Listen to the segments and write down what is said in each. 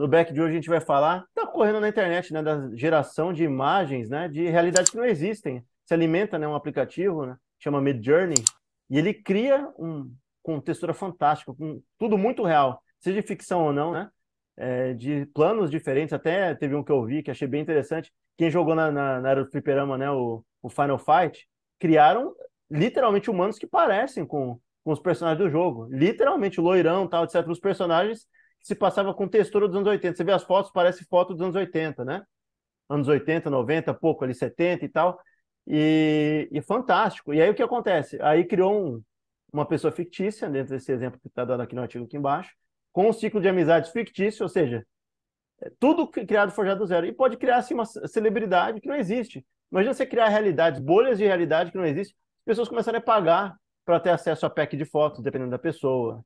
no back de hoje a gente vai falar, está correndo na internet, né, da geração de imagens, né, de realidades que não existem. Se alimenta, né, um aplicativo, né, chama Midjourney, e ele cria um com textura fantástica, com tudo muito real, seja de ficção ou não, né? É, de planos diferentes, até teve um que eu vi que achei bem interessante. Quem jogou na, na, na era do Fliperama, né, o, o Final Fight, criaram literalmente humanos que parecem com, com os personagens do jogo. Literalmente, loirão, tal, etc. Os personagens se passava com textura dos anos 80. Você vê as fotos, parece foto dos anos 80, né? Anos 80, 90, pouco ali, 70 e tal. E, e fantástico. E aí o que acontece? Aí criou um, uma pessoa fictícia, dentro desse exemplo que está dando aqui no artigo aqui embaixo, com um ciclo de amizades fictício, ou seja, é tudo criado forjado do zero. E pode criar assim, uma celebridade que não existe. Imagina você criar realidades, bolhas de realidade que não existem, as pessoas começarem a pagar para ter acesso a pack de fotos, dependendo da pessoa.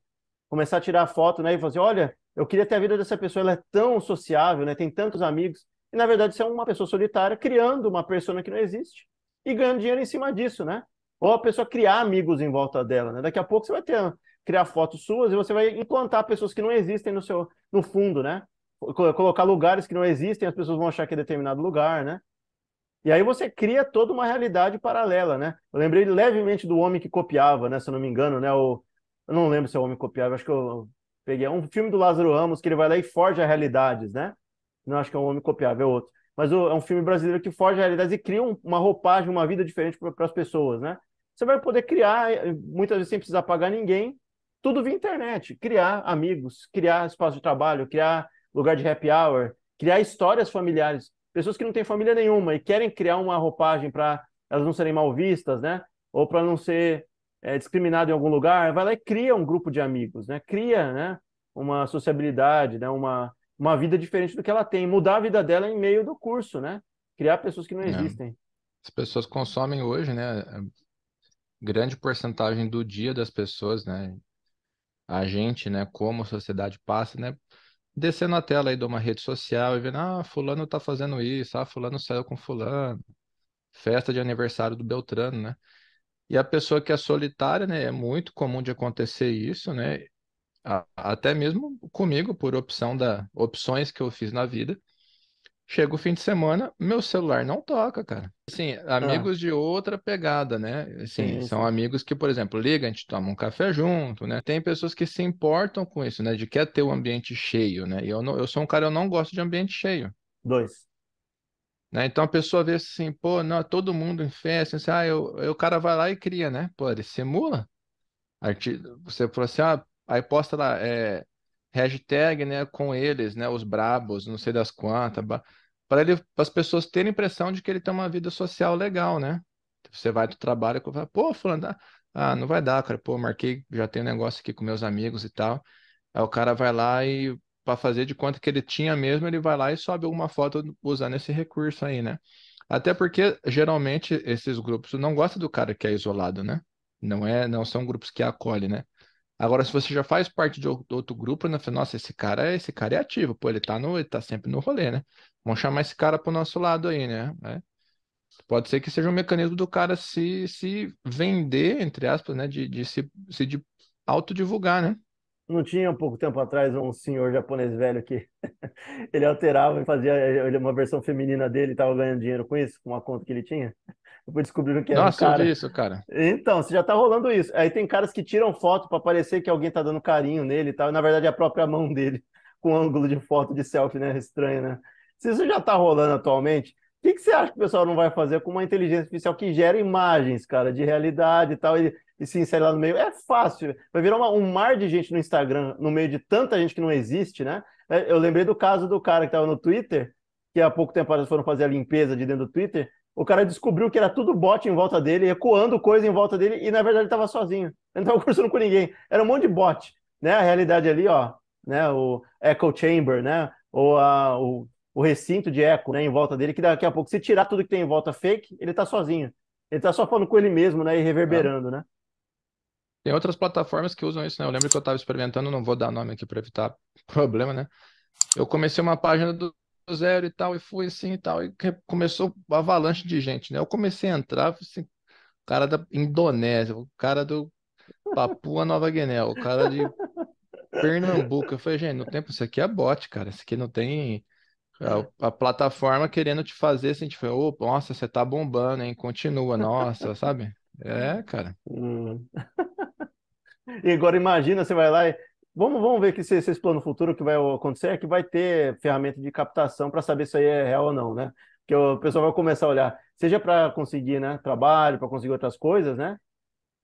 Começar a tirar foto né, e falar assim: olha, eu queria ter a vida dessa pessoa, ela é tão sociável, né, tem tantos amigos. E na verdade você é uma pessoa solitária criando uma persona que não existe e ganhando dinheiro em cima disso, né? Ou a pessoa criar amigos em volta dela, né? Daqui a pouco você vai ter criar fotos suas e você vai implantar pessoas que não existem no seu no fundo, né? Colocar lugares que não existem, as pessoas vão achar que é determinado lugar, né? E aí você cria toda uma realidade paralela, né? Eu lembrei levemente do homem que copiava, né? Se eu não me engano, né? O, eu não lembro se é o homem que copiava, acho que eu peguei. Um filme do Lázaro Ramos que ele vai lá e forja realidades, né? Não acho que é um homem copiava, é outro. Mas é um filme brasileiro que forja realidades e cria um, uma roupagem, uma vida diferente para as pessoas, né? Você vai poder criar, eh, muitas vezes sem precisar pagar ninguém, tudo via internet. Criar amigos, criar espaço de trabalho, criar lugar de happy hour, criar histórias familiares. Pessoas que não têm família nenhuma e querem criar uma roupagem para elas não serem mal vistas, né? Ou para não ser é, discriminado em algum lugar, vai lá e cria um grupo de amigos, né? Cria, né? Uma sociabilidade, né? Uma, uma vida diferente do que ela tem, mudar a vida dela em meio do curso, né? Criar pessoas que não é. existem. As pessoas consomem hoje, né? Grande porcentagem do dia das pessoas, né? A gente, né? Como a sociedade passa, né? Descendo a tela aí de uma rede social e vendo, ah, fulano tá fazendo isso, ah, fulano saiu com fulano, festa de aniversário do Beltrano, né? E a pessoa que é solitária, né? É muito comum de acontecer isso, né? até mesmo comigo, por opção da opções que eu fiz na vida. Chega o fim de semana, meu celular não toca, cara. Assim, amigos ah. de outra pegada, né? Assim, sim, são sim. amigos que, por exemplo, liga, a gente toma um café junto, né? Tem pessoas que se importam com isso, né? De quer ter o um ambiente cheio, né? E eu, não, eu sou um cara, eu não gosto de ambiente cheio. Dois. Né? Então a pessoa vê assim, pô, não, todo mundo em festa, assim, ah, eu, eu, o cara vai lá e cria, né? Pô, ele simula. Você falou assim, ah, Aí posta lá, é, hashtag, né, com eles, né, os brabos, não sei das quantas, para ele, as pessoas terem a impressão de que ele tem uma vida social legal, né? Você vai do trabalho e fala, pô, fulano, ah, não vai dar, cara, pô, marquei, já tenho um negócio aqui com meus amigos e tal. Aí o cara vai lá e para fazer de conta que ele tinha mesmo, ele vai lá e sobe alguma foto usando esse recurso aí, né? Até porque geralmente esses grupos não gostam do cara que é isolado, né? Não é, não são grupos que acolhem, né? Agora, se você já faz parte de outro grupo, né? Nossa, esse cara, esse cara é ativo, pô, ele tá, no, ele tá sempre no rolê, né? Vamos chamar esse cara pro nosso lado aí, né? É. Pode ser que seja um mecanismo do cara se, se vender, entre aspas, né? De, de se, se de autodivulgar, né? Não tinha um pouco tempo atrás um senhor japonês velho que ele alterava e fazia uma versão feminina dele e estava ganhando dinheiro com isso, com uma conta que ele tinha? Depois descobriram que era Nossa, um cara. isso, cara. Então, você já tá rolando isso. Aí tem caras que tiram foto para parecer que alguém tá dando carinho nele e tal. E, na verdade, é a própria mão dele, com ângulo de foto de selfie, né? Estranho, né? Se isso já tá rolando atualmente, que, que você acha que o pessoal não vai fazer com uma inteligência artificial que gera imagens, cara, de realidade e tal, e, e se insere lá no meio? É fácil. Vai virar uma, um mar de gente no Instagram, no meio de tanta gente que não existe, né? É, eu lembrei do caso do cara que tava no Twitter, que há pouco tempo eles foram fazer a limpeza de dentro do Twitter, o cara descobriu que era tudo bot em volta dele, ecoando coisa em volta dele, e na verdade ele estava sozinho. Ele não estava conversando com ninguém. Era um monte de bot. Né? A realidade ali, ó, né? o echo chamber, né? ou a, o, o recinto de eco né? em volta dele, que daqui a pouco, se tirar tudo que tem em volta fake, ele está sozinho. Ele está só falando com ele mesmo né? e reverberando. Né? Tem outras plataformas que usam isso, né? Eu lembro que eu estava experimentando, não vou dar nome aqui para evitar problema, né? Eu comecei uma página do zero e tal, e fui assim e tal, e começou uma avalanche de gente, né? Eu comecei a entrar, assim, o cara da Indonésia, o cara do Papua Nova Guiné, o cara de Pernambuco. Eu falei, gente, no tempo, isso aqui é bot, cara. Isso aqui não tem. A, a plataforma querendo te fazer assim, tipo, oh, nossa, você tá bombando, hein? Continua, nossa, sabe? É, cara. Hum. E agora imagina, você vai lá e. Vamos, vamos ver que se esse plano futuro que vai acontecer é que vai ter ferramenta de captação para saber se aí é real ou não, né? Que o pessoal vai começar a olhar, seja para conseguir né, trabalho, para conseguir outras coisas, né?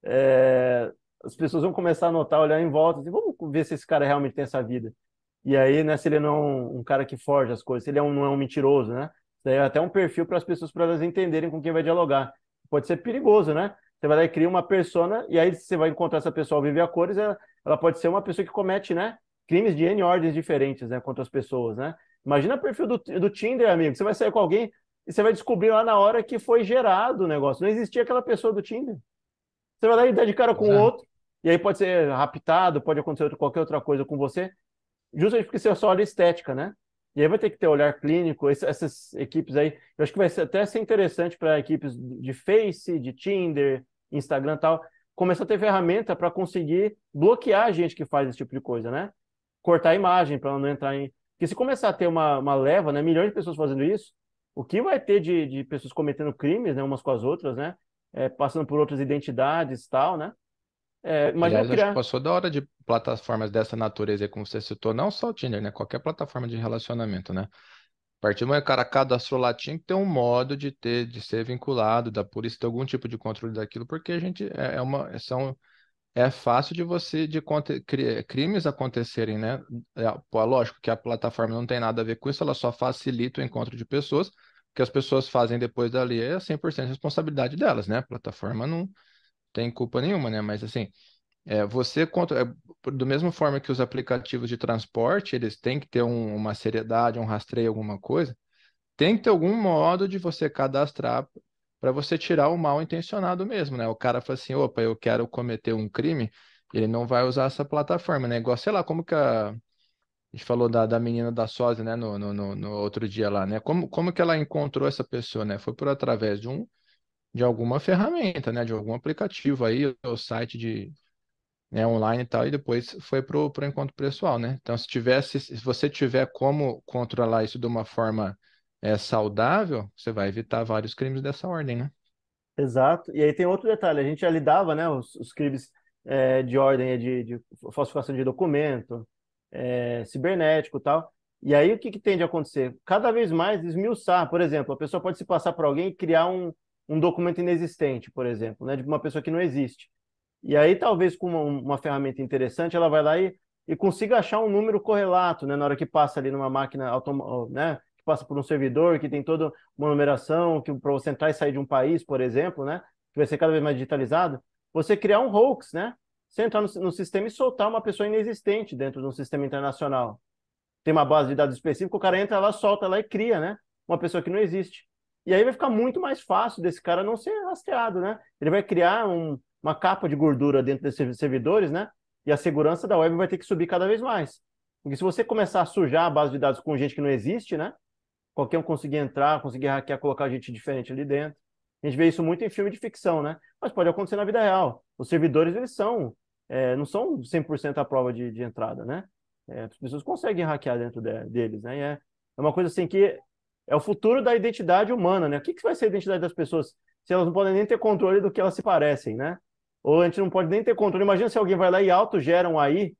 É, as pessoas vão começar a notar, olhar em volta, assim, vamos ver se esse cara realmente tem essa vida. E aí, né, se ele não é um, cara que forja as coisas, se ele é um, não é um mentiroso, né? Daí é até um perfil para as pessoas, para elas entenderem com quem vai dialogar. Pode ser perigoso, né? Você vai lá e cria uma persona, e aí você vai encontrar essa pessoa ao viver a cores, ela, ela, pode ser uma pessoa que comete, né? Crimes de N ordens diferentes, né? Contra as pessoas, né? Imagina o perfil do, do Tinder, amigo. Você vai sair com alguém e você vai descobrir lá na hora que foi gerado o negócio. Não existia aquela pessoa do Tinder. Você vai lá e dar de cara com o é. outro, e aí pode ser raptado, pode acontecer qualquer outra coisa com você, justamente porque você só olha estética, né? E aí vai ter que ter olhar clínico, essas equipes aí. Eu acho que vai ser, até ser interessante para equipes de Face, de Tinder, Instagram e tal, começar a ter ferramenta para conseguir bloquear a gente que faz esse tipo de coisa, né? Cortar a imagem para não entrar em. Porque se começar a ter uma, uma leva, né? Milhões de pessoas fazendo isso, o que vai ter de, de pessoas cometendo crimes, né? Umas com as outras, né? É, passando por outras identidades e tal, né? É, Aliás, criar... acho que passou da hora de plataformas dessa natureza, como você citou, não só o Tinder, né? Qualquer plataforma de relacionamento, né? A partir do momento que o cara cadastrou lá, tinha que ter um modo de ter, de ser vinculado, da polícia ter algum tipo de controle daquilo, porque a gente é, é uma, são, é fácil de você, de crimes acontecerem, né? É, pô, lógico que a plataforma não tem nada a ver com isso, ela só facilita o encontro de pessoas, o que as pessoas fazem depois dali é 100% responsabilidade delas, né? A plataforma não tem culpa nenhuma, né? Mas assim, é, você contra, é, do mesma forma que os aplicativos de transporte, eles têm que ter um, uma seriedade, um rastreio, alguma coisa, tem que ter algum modo de você cadastrar para você tirar o mal intencionado mesmo, né? O cara fala assim, opa, eu quero cometer um crime, ele não vai usar essa plataforma, né? Igual, sei lá, como que a, a gente falou da, da menina da sósia, né, no, no, no outro dia lá, né? Como, como que ela encontrou essa pessoa, né? Foi por através de um de alguma ferramenta, né? De algum aplicativo aí, ou site de, né, online e tal, e depois foi para o encontro pessoal, né? Então, se tivesse, se você tiver como controlar isso de uma forma é, saudável, você vai evitar vários crimes dessa ordem, né? Exato. E aí tem outro detalhe, a gente já lidava, né, os, os crimes é, de ordem de, de, falsificação de documento, é, cibernético e tal. E aí o que, que tem de acontecer? Cada vez mais esmiuçar, por exemplo, a pessoa pode se passar por alguém e criar um, um documento inexistente, por exemplo, né, de uma pessoa que não existe. E aí, talvez com uma, uma ferramenta interessante, ela vai lá e, e consiga achar um número correlato, né? Na hora que passa ali numa máquina né? Que passa por um servidor, que tem toda uma numeração, que para você entrar e sair de um país, por exemplo, né? Que vai ser cada vez mais digitalizado. Você criar um hoax, né? Você entrar no, no sistema e soltar uma pessoa inexistente dentro de um sistema internacional. Tem uma base de dados específica, o cara entra lá, solta lá e cria, né? Uma pessoa que não existe. E aí vai ficar muito mais fácil desse cara não ser rastreado, né? Ele vai criar um, uma capa de gordura dentro desses servidores, né? E a segurança da web vai ter que subir cada vez mais. Porque se você começar a sujar a base de dados com gente que não existe, né? Qualquer um conseguir entrar, conseguir hackear, colocar gente diferente ali dentro. A gente vê isso muito em filme de ficção, né? Mas pode acontecer na vida real. Os servidores, eles são, é, não são 100% a prova de, de entrada, né? É, as pessoas conseguem hackear dentro de, deles, né? É, é uma coisa assim que é o futuro da identidade humana, né? O que, que vai ser a identidade das pessoas se elas não podem nem ter controle do que elas se parecem, né? Ou a gente não pode nem ter controle. Imagina se alguém vai lá e autogera um aí,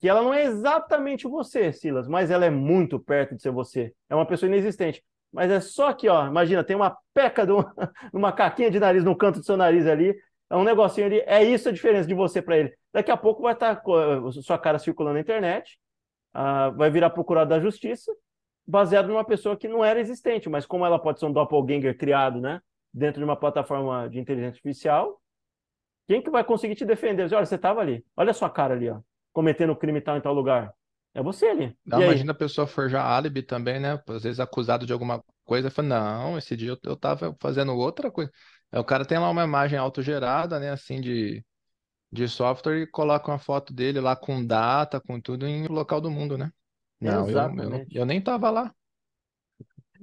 que ela não é exatamente você, Silas, mas ela é muito perto de ser você. É uma pessoa inexistente. Mas é só que, ó, imagina, tem uma peca de uma, uma caquinha de nariz no canto do seu nariz ali, é um negocinho ali, é isso a diferença de você para ele. Daqui a pouco vai estar tá sua cara circulando na internet, uh, vai virar procurado da justiça, baseado numa pessoa que não era existente, mas como ela pode ser um doppelganger criado, né, dentro de uma plataforma de inteligência artificial, quem que vai conseguir te defender? Olha, você estava ali. Olha a sua cara ali, ó. Cometendo crime tal em tal lugar. É você ali. Não, imagina a pessoa forjar álibi também, né? Às vezes acusado de alguma coisa, fala, não, esse dia eu, eu tava fazendo outra coisa. Aí o cara tem lá uma imagem autogerada, né, assim, de, de software e coloca uma foto dele lá com data, com tudo em local do mundo, né? Não, eu, eu, eu nem tava lá.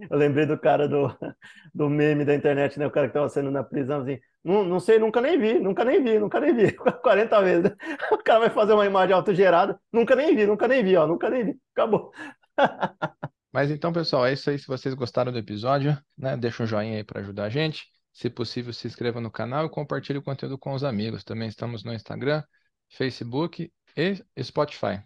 Eu lembrei do cara do, do meme da internet, né? O cara que tava saindo na prisão, assim, Não, não sei, nunca nem vi, nunca nem vi, nunca nem vi. 40 vezes. O cara vai fazer uma imagem autogerada, nunca nem vi, nunca nem vi, ó, nunca nem vi. Acabou. Mas então, pessoal, é isso aí. Se vocês gostaram do episódio, né, deixa um joinha aí para ajudar a gente. Se possível, se inscreva no canal e compartilhe o conteúdo com os amigos. Também estamos no Instagram, Facebook e Spotify.